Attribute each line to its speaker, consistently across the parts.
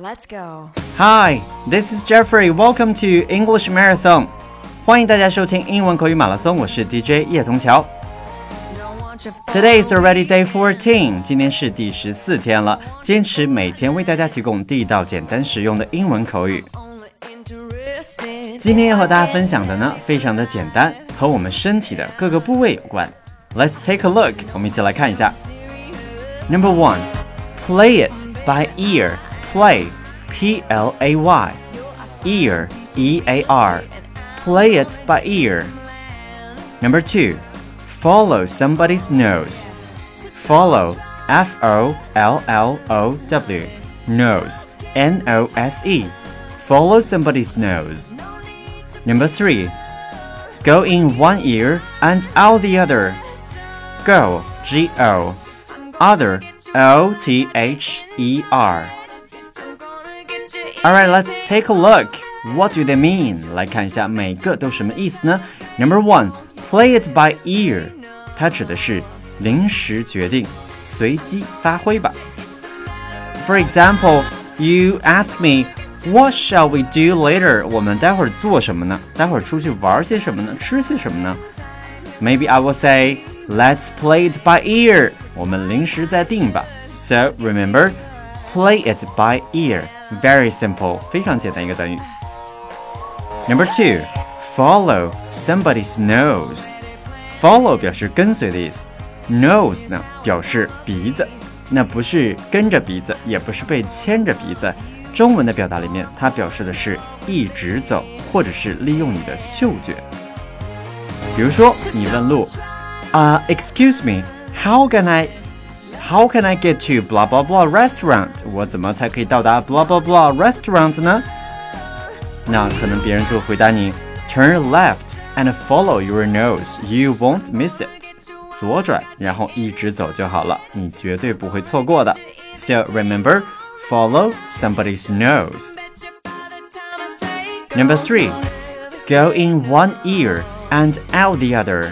Speaker 1: Let's go.
Speaker 2: Hi, this is Jeffrey. Welcome to English Marathon. 欢迎大家收听英文口语马拉松，我是 DJ 叶童桥。Today is already day fourteen. 今天是第十四天了。坚持每天为大家提供地道、简单、实用的英文口语。今天要和大家分享的呢，非常的简单，和我们身体的各个部位有关。Let's take a look. 我们一起来看一下。Number one, play it by ear. Play, P L A Y, ear, E A R. Play it by ear. Number two, follow somebody's nose. Follow, F O L L O W, nose, N O S E. Follow somebody's nose. Number three, go in one ear and out the other. Go, G O, other, O T H E R. Alright, let's take a look. What do they mean? 来看一下每个都什么意思呢？Number one, play it by ear. 它指的是临时决定、随机发挥吧。For example, you ask me, "What shall we do later?" 我们待会儿做什么呢？待会儿出去玩些什么呢？吃些什么呢？Maybe I will say, "Let's play it by ear." 我们临时再定吧。So remember, play it by ear. Very simple，非常简单一个短语。Number two, follow somebody's nose. Follow 表示跟随的意思，nose 呢表示鼻子，那不是跟着鼻子，也不是被牵着鼻子。中文的表达里面，它表示的是一直走，或者是利用你的嗅觉。比如说，你问路，啊、，Excuse me, how can I How can I get to blah blah blah restaurant？我怎么才可以到达 blah blah blah restaurant 呢？那可能别人就会回答你：Turn left and follow your nose. You won't miss it. 左转，然后一直走就好了，你绝对不会错过的。So remember, follow somebody's nose. Number three, go in one ear and out the other.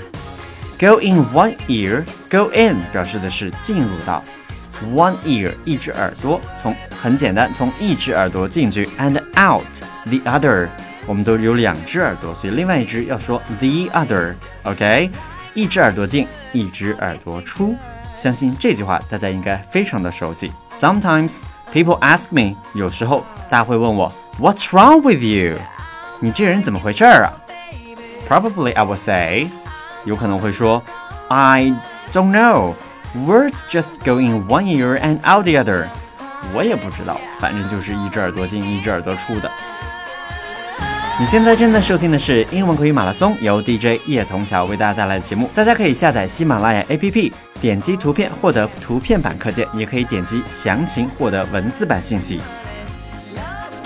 Speaker 2: Go in one ear, go in 表示的是进入到，one ear 一只耳朵，从很简单，从一只耳朵进去，and out the other，我们都有两只耳朵，所以另外一只要说 the other，OK，、okay? 一只耳朵进，一只耳朵出。相信这句话大家应该非常的熟悉。Sometimes people ask me，有时候大家会问我，What's wrong with you？你这人怎么回事儿啊？Probably I will say。 有可能会说，I don't know. Words just go in one ear and out the other. 我也不知道，反正就是一只耳朵进，一只耳朵出的。你现在正在收听的是英文口语马拉松，由 DJ 叶童桥为大家带来的节目。大家可以下载喜马拉雅 APP，点击图片获得图片版课件，也可以点击详情获得文字版信息。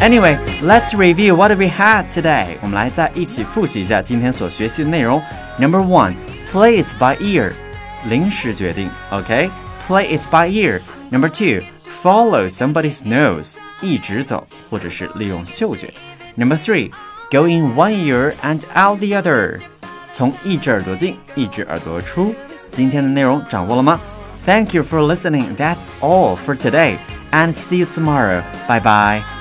Speaker 2: Anyway, let's review what we had today. 我们来再一起复习一下今天所学习的内容。Number one, play it by ear. 临时决定，OK? Play it by ear. Number two, follow somebody's nose. 一直走，或者是利用嗅觉。Number three, go in one ear and out the other. 从一只耳朵进，一只耳朵出。今天的内容掌握了吗？Thank you for listening. That's all for today. And see you tomorrow. Bye bye.